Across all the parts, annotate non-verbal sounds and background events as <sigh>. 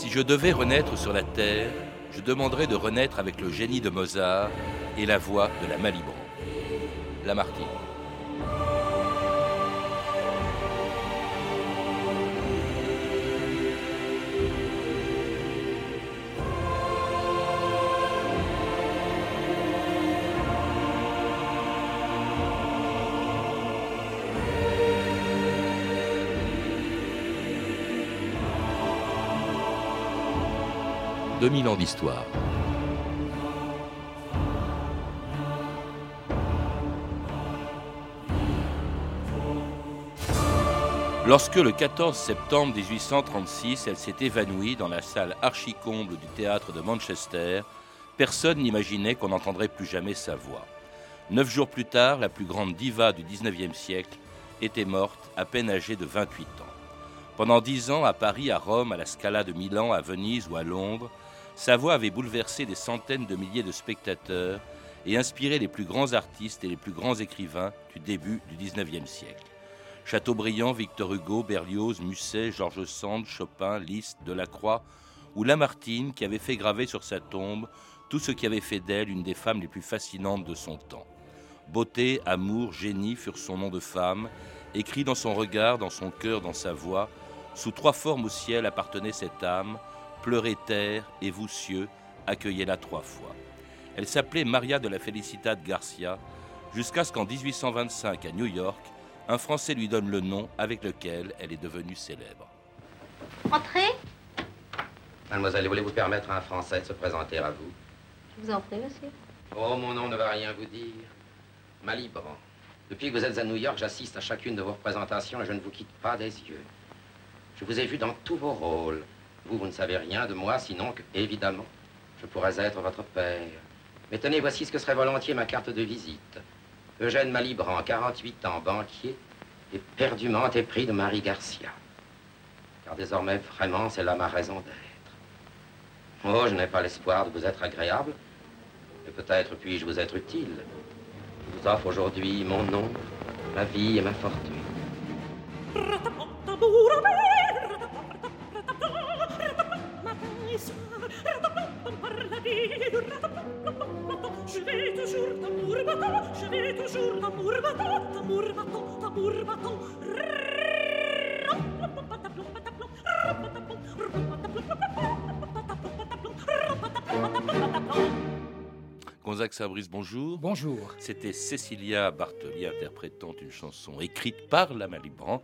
Si je devais renaître sur la terre, je demanderais de renaître avec le génie de Mozart et la voix de la Malibran. Lamartine. 2000 ans d'histoire. Lorsque le 14 septembre 1836, elle s'est évanouie dans la salle archicomble du théâtre de Manchester, personne n'imaginait qu'on n'entendrait plus jamais sa voix. Neuf jours plus tard, la plus grande diva du 19e siècle était morte, à peine âgée de 28 ans. Pendant dix ans, à Paris, à Rome, à la Scala de Milan, à Venise ou à Londres, sa voix avait bouleversé des centaines de milliers de spectateurs et inspiré les plus grands artistes et les plus grands écrivains du début du XIXe siècle. Chateaubriand, Victor Hugo, Berlioz, Musset, Georges Sand, Chopin, Liszt, Delacroix ou Lamartine qui avait fait graver sur sa tombe tout ce qui avait fait d'elle une des femmes les plus fascinantes de son temps. Beauté, amour, génie furent son nom de femme, écrit dans son regard, dans son cœur, dans sa voix. Sous trois formes au ciel appartenait cette âme, Pleurez terre, et vous cieux, accueillez-la trois fois. Elle s'appelait Maria de la Felicidad Garcia, jusqu'à ce qu'en 1825, à New York, un Français lui donne le nom avec lequel elle est devenue célèbre. Entrez. Mademoiselle, voulez-vous permettre à un Français de se présenter à vous? Je vous en prie, monsieur. Oh, mon nom ne va rien vous dire. Malibran. Depuis que vous êtes à New York, j'assiste à chacune de vos représentations et je ne vous quitte pas des yeux. Je vous ai vu dans tous vos rôles. Vous, vous ne savez rien de moi, sinon que, évidemment, je pourrais être votre père. Mais tenez, voici ce que serait volontiers ma carte de visite. Eugène Malibran, 48 ans, banquier, et perdument épris de Marie Garcia. Car désormais, vraiment, c'est là ma raison d'être. Oh, je n'ai pas l'espoir de vous être agréable, mais peut-être puis-je vous être utile. Je vous offre aujourd'hui mon nom, ma vie et ma fortune. je vais toujours t'amour battant, je vais toujours t'amour battant, t'amour battant, t'amour battant. Bonjour. Bonjour. C'était Cécilia Bartoli interprétant une chanson écrite par la Malibran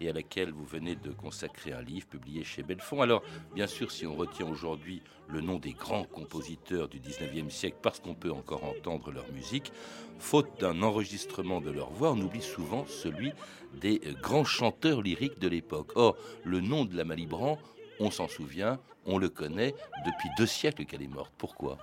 et à laquelle vous venez de consacrer un livre publié chez Belfond. Alors, bien sûr, si on retient aujourd'hui le nom des grands compositeurs du 19e siècle parce qu'on peut encore entendre leur musique, faute d'un enregistrement de leur voix, on oublie souvent celui des grands chanteurs lyriques de l'époque. Or, le nom de la Malibran, on s'en souvient, on le connaît depuis deux siècles qu'elle est morte. Pourquoi?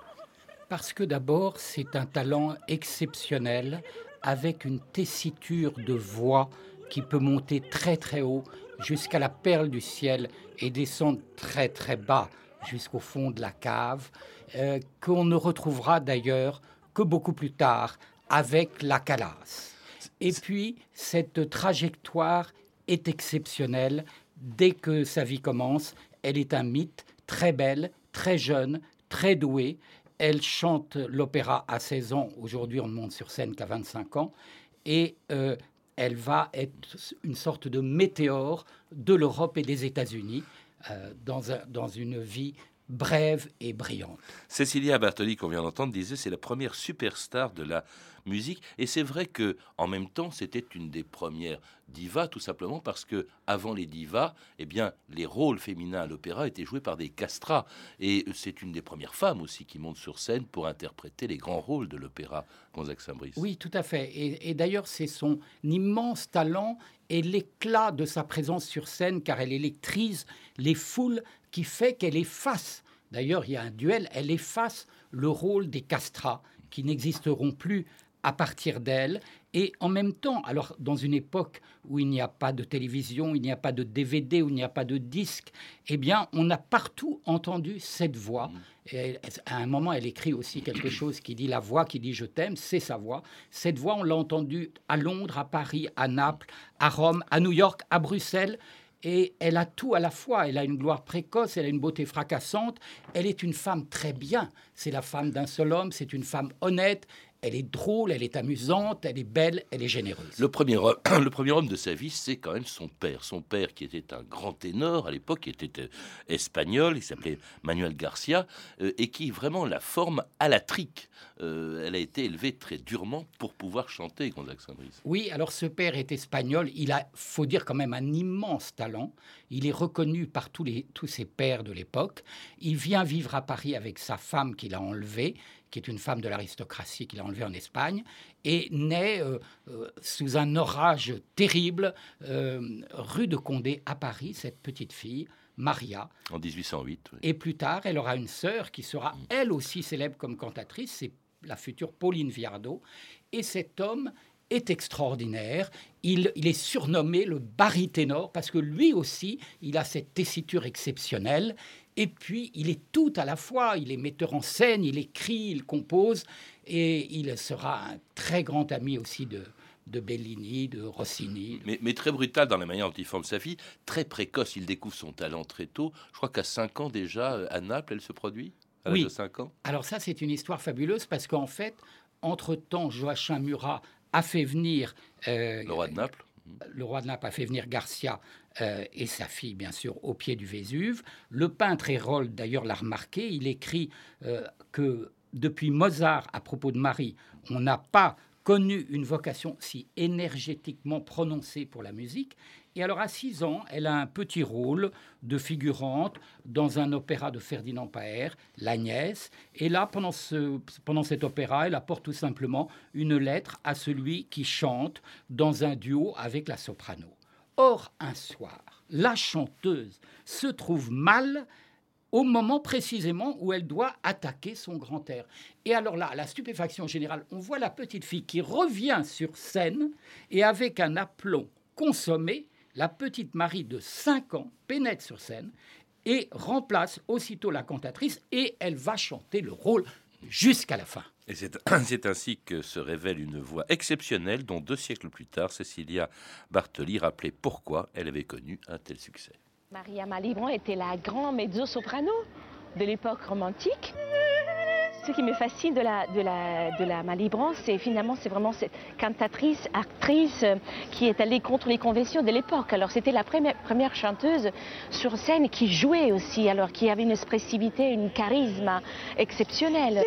Parce que d'abord, c'est un talent exceptionnel avec une tessiture de voix qui peut monter très très haut jusqu'à la perle du ciel et descendre très très bas jusqu'au fond de la cave, euh, qu'on ne retrouvera d'ailleurs que beaucoup plus tard avec la calasse. Et puis, cette trajectoire est exceptionnelle. Dès que sa vie commence, elle est un mythe, très belle, très jeune, très douée. Elle chante l'opéra à 16 ans. Aujourd'hui, on ne monte sur scène qu'à 25 ans. Et euh, elle va être une sorte de météore de l'Europe et des États-Unis euh, dans, dans une vie brève et brillante. Cécilia Bartoli, qu'on vient d'entendre, disait c'est la première superstar de la musique. Et c'est vrai que en même temps, c'était une des premières divas, tout simplement parce que avant les divas, eh bien, les rôles féminins à l'opéra étaient joués par des castrats. Et c'est une des premières femmes aussi qui monte sur scène pour interpréter les grands rôles de l'opéra Gonzague Saint-Brice. Oui, tout à fait. Et, et d'ailleurs, c'est son immense talent et l'éclat de sa présence sur scène, car elle électrise les foules, qui fait qu'elle efface. D'ailleurs, il y a un duel, elle efface le rôle des castrats qui n'existeront plus à partir d'elle. Et en même temps, alors dans une époque où il n'y a pas de télévision, il n'y a pas de DVD, où il n'y a pas de disque, eh bien, on a partout entendu cette voix. Mm. Et à un moment, elle écrit aussi quelque <coughs> chose qui dit la voix qui dit je t'aime, c'est sa voix. Cette voix, on l'a entendue à Londres, à Paris, à Naples, à Rome, à New York, à Bruxelles. et elle a tout à la fois. Elle a une gloire précoce, elle a une beauté fracassante. Elle est une femme très bien. C'est la femme d'un seul homme, c'est une femme honnête, elle est drôle, elle est amusante, elle est belle, elle est généreuse. Le premier, homme, <clears throat> le premier homme de sa vie, c'est quand même son père. Son père qui était un grand ténor à l'époque, qui était euh, espagnol, il s'appelait Manuel Garcia, euh, et qui vraiment la forme à la trique. Euh, elle a été élevée très durement pour pouvoir chanter, Gonzague Saint-Brice. Oui, alors ce père est espagnol, il a, faut dire quand même, un immense talent. Il est reconnu par tous, les, tous ses pères de l'époque. Il vient vivre à Paris avec sa femme qu'il a enlevée qui est une femme de l'aristocratie qu'il a enlevée en Espagne, et naît euh, euh, sous un orage terrible euh, rue de Condé à Paris, cette petite fille. Maria. En 1808. Et plus tard, elle aura une sœur qui sera mm. elle aussi célèbre comme cantatrice, c'est la future Pauline Viardot. Et cet homme est extraordinaire. Il, il, est surnommé le baryténor parce que lui aussi, il a cette tessiture exceptionnelle. Et puis, il est tout à la fois. Il est metteur en scène, il écrit, il compose. Et il sera un très grand ami aussi de, de Bellini, de Rossini. Mais, très brutal dans la manière dont il forme sa fille, très précoce. Il découvre son talent très tôt. Je crois qu'à 5 ans déjà, à Naples, elle se produit à oui. de 5 ans. Alors ça, c'est une histoire fabuleuse parce qu'en fait, entre-temps, Joachim Murat a fait venir... Euh, le roi de Naples le roi de Naples a fait venir Garcia euh, et sa fille, bien sûr, au pied du Vésuve. Le peintre Hérold, d'ailleurs, l'a remarqué. Il écrit euh, que depuis Mozart, à propos de Marie, on n'a pas connu une vocation si énergétiquement prononcée pour la musique. Et alors, à 6 ans, elle a un petit rôle de figurante dans un opéra de Ferdinand Paher, L'Agnès. Et là, pendant, ce, pendant cet opéra, elle apporte tout simplement une lettre à celui qui chante dans un duo avec la soprano. Or, un soir, la chanteuse se trouve mal au moment précisément où elle doit attaquer son grand air. Et alors là, la stupéfaction générale, on voit la petite fille qui revient sur scène et avec un aplomb consommé, la petite Marie de 5 ans pénètre sur scène et remplace aussitôt la cantatrice et elle va chanter le rôle jusqu'à la fin. Et <clears throat> c'est ainsi que se révèle une voix exceptionnelle dont deux siècles plus tard, Cecilia Bartoli rappelait pourquoi elle avait connu un tel succès. Maria Malibran était la grande mezzo-soprano de l'époque romantique. Ce qui me fascine de la, de Malibran, c'est finalement c'est vraiment cette cantatrice, actrice qui est allée contre les conventions de l'époque. Alors c'était la première, chanteuse sur scène qui jouait aussi, alors qui avait une expressivité, une charisme exceptionnel.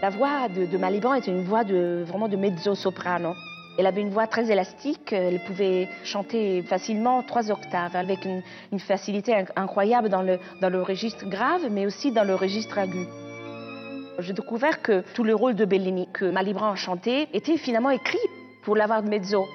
La voix de, de Malibran est une voix de, vraiment de mezzo-soprano. Elle avait une voix très élastique, elle pouvait chanter facilement trois octaves avec une, facilité incroyable dans le, dans le registre grave, mais aussi dans le registre aigu. J'ai découvert que tout le rôle de Bellini que Malibran chantait était finalement écrit pour l'avoir de mezzo.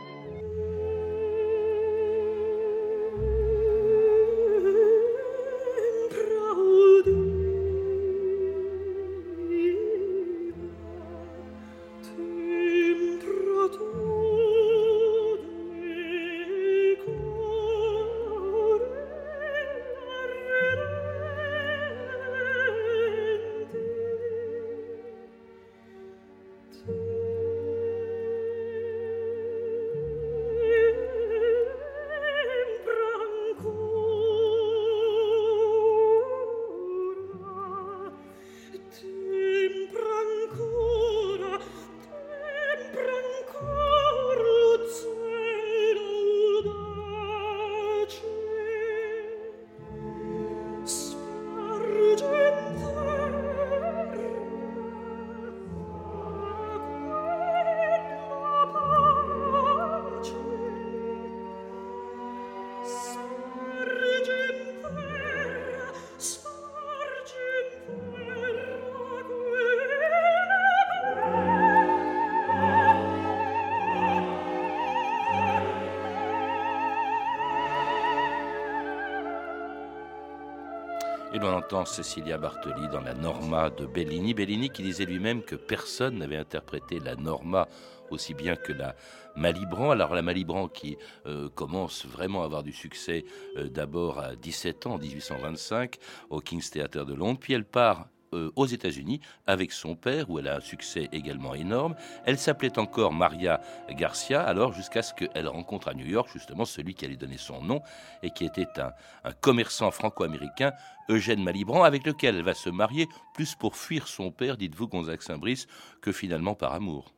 L'on entend Cecilia Bartoli dans la Norma de Bellini. Bellini qui disait lui-même que personne n'avait interprété la Norma aussi bien que la Malibran. Alors la Malibran qui euh, commence vraiment à avoir du succès euh, d'abord à 17 ans, en 1825, au King's Theatre de Londres, puis elle part euh, aux États-Unis avec son père, où elle a un succès également énorme. Elle s'appelait encore Maria Garcia, alors jusqu'à ce qu'elle rencontre à New York justement celui qui allait donner son nom et qui était un, un commerçant franco-américain, Eugène Malibran, avec lequel elle va se marier, plus pour fuir son père, dites-vous, Gonzague Saint-Brice, que finalement par amour.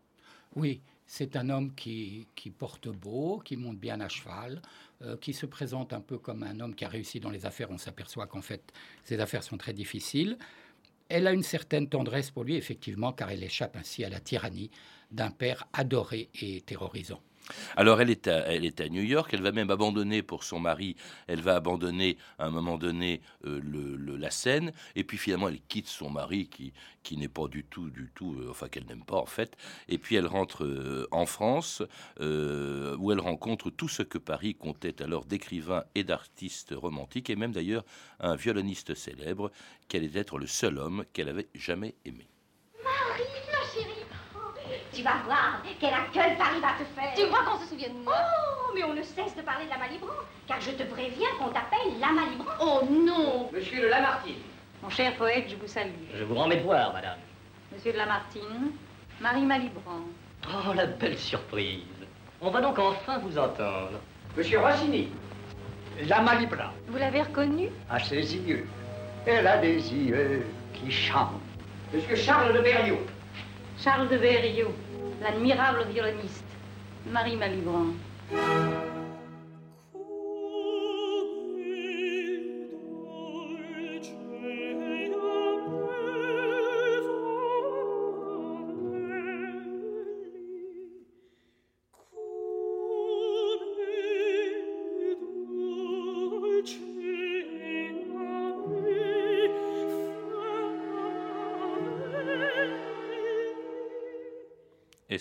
Oui, c'est un homme qui, qui, porte beau, qui monte bien à cheval, euh, qui se présente un peu comme un homme qui a réussi dans les affaires. On s'aperçoit qu'en fait, ses affaires sont très difficiles. Elle a une certaine tendresse pour lui, effectivement, car elle échappe ainsi à la tyrannie d'un père adoré et terrorisant. Alors elle est, à, New York, elle va même abandonner pour son mari, elle va abandonner à un moment donné euh, la scène, et puis finalement elle quitte son mari qui, n'est pas du tout, du tout, euh, enfin qu'elle n'aime pas en fait, et puis elle rentre euh, en France, où elle rencontre tout ce que Paris comptait alors d'écrivains et d'artistes romantiques, et même d'ailleurs un violoniste célèbre, qu'elle est être le seul homme qu'elle avait jamais aimé. Tu vas voir quel accueil Paris va te faire. Tu crois qu'on se souvient de moi Oh, mais on ne cesse de parler de la Malibran, car je te préviens qu'on t'appelle la Malibran. Oh non Monsieur de Lamartine. Mon cher poète, je vous salue. Je vous rends mes devoirs, madame. Monsieur de Lamartine, Marie Malibran. Oh, la belle surprise. On va donc enfin vous entendre. Monsieur Rossini. La Malibran. Vous l'avez reconnue? À ses yeux. Elle a des yeux qui chantent. Monsieur Charles de Berriot. Charles de Berriot, l'admirable violoniste. Marie Malibran.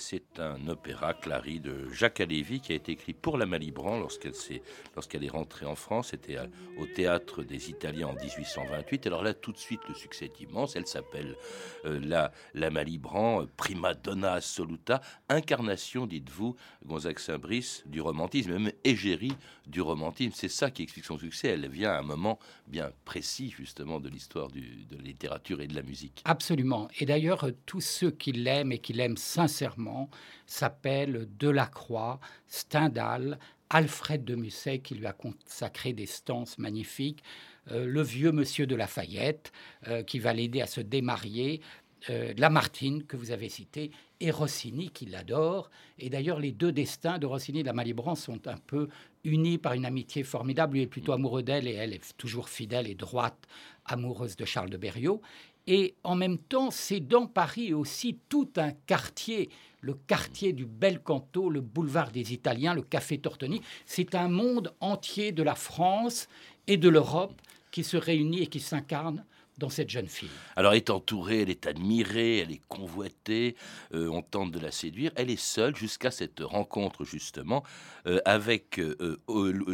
C'est un opéra, Clary, de Jacques Halévy, qui a été écrit pour la Malibran lorsqu'elle est, lorsqu'elle est rentrée en France. C'était au Théâtre des Italiens en 1828. Alors là, tout de suite, le succès est immense. Elle s'appelle euh, la, la Malibran, prima donna assoluta, incarnation, dites-vous, Gonzague Saint-Brice, du romantisme, même égérie du romantisme. C'est ça qui explique son succès. Elle vient à un moment bien précis, justement, de l'histoire de la littérature et de la musique. Absolument. Et d'ailleurs, tous ceux qui l'aiment et qui l'aiment sincèrement, s'appelle Delacroix, Stendhal, Alfred de Musset qui lui a consacré des stances magnifiques, euh, le vieux monsieur de Lafayette euh, qui va l'aider à se démarier, euh, Lamartine que vous avez cité, et Rossini qui l'adore. Et d'ailleurs, les deux destins de Rossini et de la Malibran sont un peu unis par une amitié formidable. Lui est plutôt amoureux d'elle et elle est toujours fidèle et droite, amoureuse de Charles de Berriot. Et en même temps, c'est dans Paris aussi tout un quartier, le quartier du Bel Canto, le boulevard des Italiens, le café Tortoni. C'est un monde entier de la France et de l'Europe qui se réunit et qui s'incarne dans cette jeune fille. Alors elle est entourée, elle est admirée, elle est convoitée, euh, on tente de la séduire. Elle est seule jusqu'à cette rencontre justement euh, avec euh,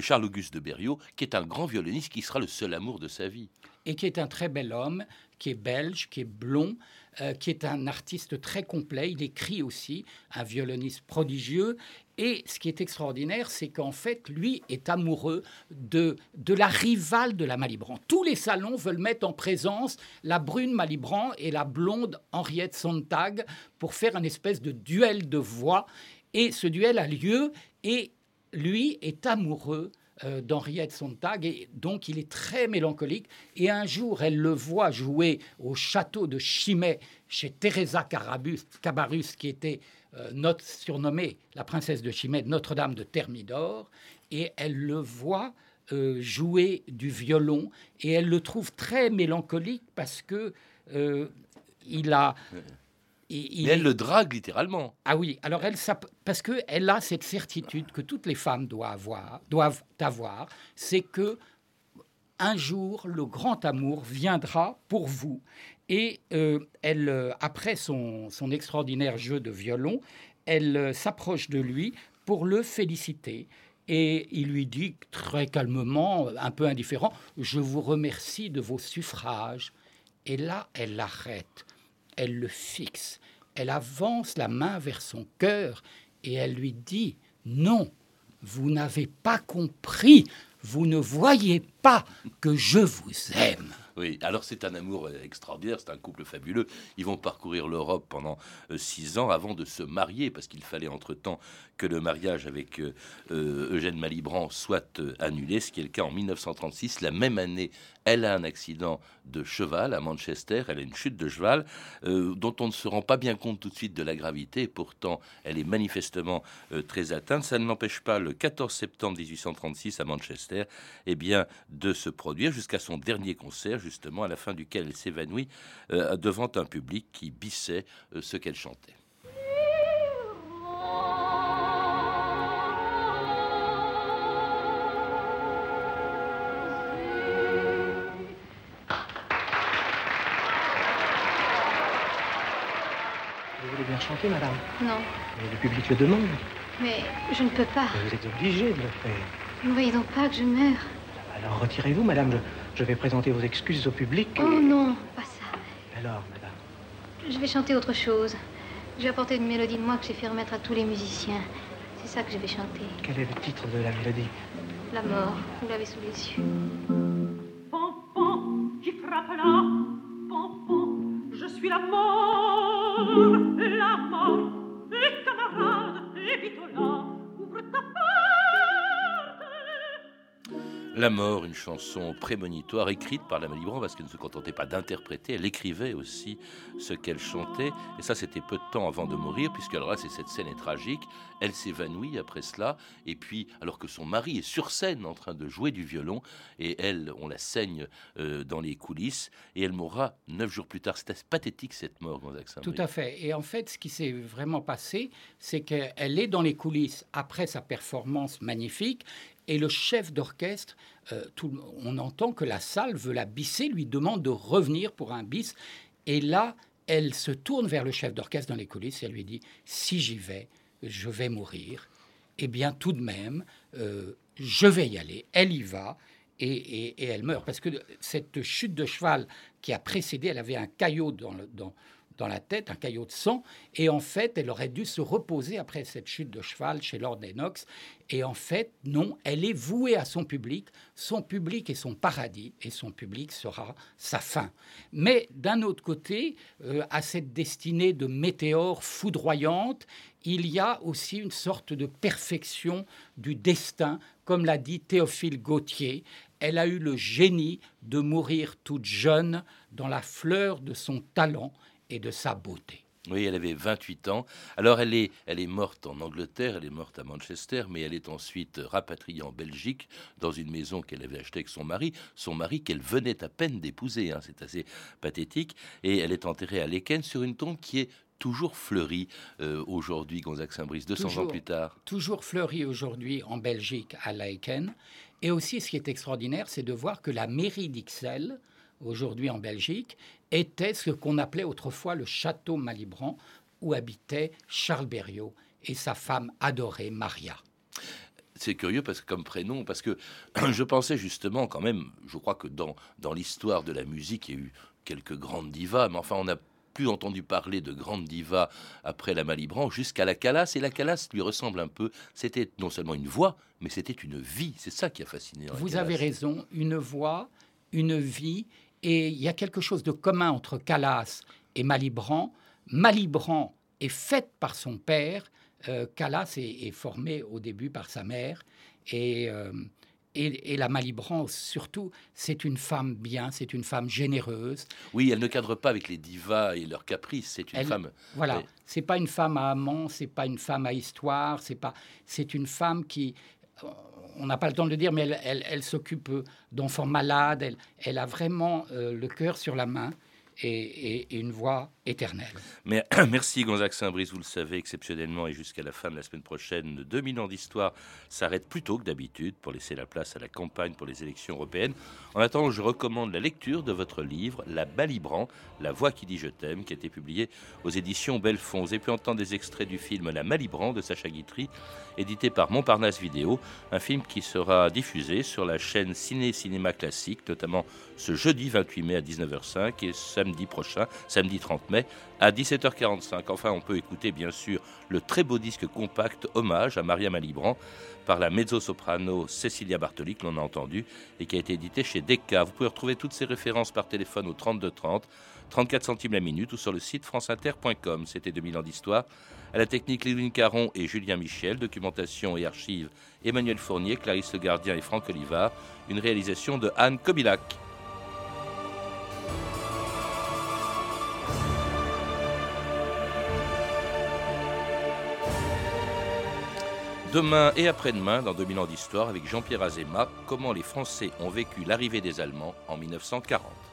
Charles-Auguste de Berriot, qui est un grand violoniste qui sera le seul amour de sa vie. Et qui est un très bel homme, qui est belge, qui est blond, euh, qui est un artiste très complet. Il écrit aussi, un violoniste prodigieux. Et ce qui est extraordinaire, c'est qu'en fait, lui est amoureux de, de la rivale de la Malibran. Tous les salons veulent mettre en présence la brune Malibran et la blonde Henriette Sontag pour faire un espèce de duel de voix. Et ce duel a lieu et lui est amoureux euh, d'Henriette Sontag, et donc il est très mélancolique. Et un jour, elle le voit jouer au château de Chimay chez Teresa Carabus, Cabarus, qui était euh, notre, surnommée la princesse de Chimay, Notre-Dame de Thermidor, et elle le voit euh, jouer du violon, et elle le trouve très mélancolique parce que il a Mais elle est... le drague littéralement. Ah oui, alors elle, parce qu'elle a cette certitude que toutes les femmes doivent avoir, doivent avoir c'est que un jour, le grand amour viendra pour vous. Et euh, elle, euh, après son, son, extraordinaire jeu de violon, elle euh, s'approche de lui pour le féliciter. Et il lui dit très calmement, un peu indifférent, Je vous remercie de vos suffrages. Et là, elle l'arrête elle le fixe, elle avance la main vers son cœur et elle lui dit Non, vous n'avez pas compris vous ne voyez pas que je vous aime. Oui, alors c'est un amour extraordinaire, c'est un couple fabuleux. Ils vont parcourir l'Europe pendant euh, six ans avant de se marier, parce qu'il fallait entre-temps que le mariage avec euh, euh, Eugène Malibran soit annulé, ce qui est le cas en 1936. La même année, elle a un accident de cheval à Manchester, elle a une chute de cheval dont on ne se rend pas bien compte tout de suite de la gravité, pourtant elle est manifestement très atteinte. Ça ne l'empêche pas, le 14 septembre 1836 à Manchester, eh bien, de se produire jusqu'à son dernier concert, justement, à la fin duquel elle s'évanouit euh, devant un public qui bissait euh, ce qu'elle chantait. Vous voulez bien chanter, madame? Non, Mais le public le demande. mais je ne peux pas. Mais vous êtes obligé de le faire. Ne voyez donc pas que je meurs. Alors retirez-vous, madame. Je, je vais présenter vos excuses au public. et- Oh non, pas ça. Alors, madame. Je vais chanter autre chose. Je vais apporter une mélodie de moi que j'ai fait remettre à tous les musiciens. C'est ça que je vais chanter. Quel est le titre de la mélodie? La mort, vous l'avez sous les yeux. La mort, une chanson prémonitoire écrite par la Malibran parce qu'elle ne se contentait pas d'interpréter, elle écrivait aussi ce qu'elle chantait. Et ça, c'était peu de temps avant de mourir, puisque alors c'est cette scène est tragique. Elle s'évanouit après cela, et puis alors que son mari est sur scène en train de jouer du violon, et elle, on la saigne euh, dans les coulisses, et elle mourra neuf jours plus tard. C'était pathétique cette mort, Gonzague Tout à fait. Et en fait, ce qui s'est vraiment passé, c'est qu'elle est dans les coulisses après sa performance magnifique. Et le chef d'orchestre, euh, on entend que la salle veut la bisser, lui demande de revenir pour un bis. Et là, elle se tourne vers le chef d'orchestre dans les coulisses et elle lui dit Si j'y vais, je vais mourir. Eh bien, tout de même, euh, je vais y aller. Elle y va et, et- et elle meurt. Parce que cette chute de cheval qui a précédé, elle avait un caillot dans, le- dans, dans la tête, un caillot de sang. Et en fait, elle aurait dû se reposer après cette chute de cheval chez Lord Lennox. Et en fait, non, elle est vouée à son public. Son public est son paradis et son public sera sa fin. Mais d'un autre côté, euh, à cette destinée de météore foudroyante, il y a aussi une sorte de perfection du destin, comme l'a dit Théophile Gautier. Elle a eu le génie de mourir toute jeune dans la fleur de son talent et de sa beauté. Oui, elle avait 28 ans. Alors elle est, elle est morte en Angleterre, elle est morte à Manchester, mais elle est ensuite rapatriée en Belgique dans une maison qu'elle avait achetée avec son mari, son mari qu'elle venait à peine d'épouser. hein, c'est assez pathétique. Et elle est enterrée à Laeken sur une tombe qui est toujours fleurie euh, aujourd'hui, Gonzague Saint-Brice, 200 ans Toujours. plus tard. toujours fleuri aujourd'hui en Belgique à Laeken. Et aussi, ce qui est extraordinaire, c'est de voir que la mairie d'Ixelles, aujourd'hui en Belgique, était ce qu'on appelait autrefois le château Malibran, où habitait Charles Berriot et sa femme adorée, Maria. C'est curieux parce que comme prénom, parce que <clears throat> je pensais justement quand même, je crois que dans, dans l'histoire de la musique, il y a eu quelques grandes divas, mais enfin on n'a plus entendu parler de grandes divas après la Malibran jusqu'à la Calas, et la Calas lui ressemble un peu. C'était non seulement une voix, mais c'était une vie. C'est ça qui a fasciné. Vous avez raison, une voix, une vie, et il y a quelque chose de commun entre Calas et Malibran. Malibran est faite par son père, euh, Calas est, est formé au début par sa mère, et, euh, et, et la Malibran surtout, c'est une femme bien, c'est une femme généreuse. Oui, elle ne cadre pas avec les divas et leurs caprices. C'est une Elle- femme. Voilà, Oui. c'est pas une femme à amant, c'est pas une femme à histoire, c'est pas, c'est une femme qui, on n'a pas le temps de le dire, mais elle, s'occupe d'enfants malades, elle, elle a vraiment euh, le cœur sur la main et, et- et une voix éternelle. Mais <clears throat> merci Gonzague Saint-Brice, vous le savez exceptionnellement et jusqu'à la fin de la semaine prochaine, 2000 ans d'histoire s'arrête plus tôt que d'habitude pour laisser la place à la campagne pour les élections européennes. En attendant, je recommande la lecture de votre livre La Balibran, La voix qui dit je t'aime, qui a été publié aux éditions Belfond. Vous avez pu entendre des extraits du film La Malibran de Sacha Guitry, édité par Montparnasse Vidéo, un film qui sera diffusé sur la chaîne Ciné Cinéma Classique, notamment ce jeudi 28 mai à 19h05 et samedi prochain, samedi 30 mai, à 17h45. Enfin, on peut écouter bien sûr le très beau disque compact Hommage à Maria Malibran par la mezzo-soprano Cecilia Bartoli, que l'on a entendu, et qui a été édité chez Decca. Vous pouvez retrouver toutes ces références par téléphone au 32 30, 34 centimes la minute ou sur le site franceinter.com. C'était 2000 ans d'histoire. À la technique, Lévin Caron et Julien Michel. Documentation et archives, Emmanuel Fournier, Clarisse Le Gardien et Franck Olivard. Une réalisation de Anne Kobilac. Demain et après-demain, dans 2000 ans d'histoire, avec Jean-Pierre Azéma, comment les Français ont vécu l'arrivée des Allemands en 1940.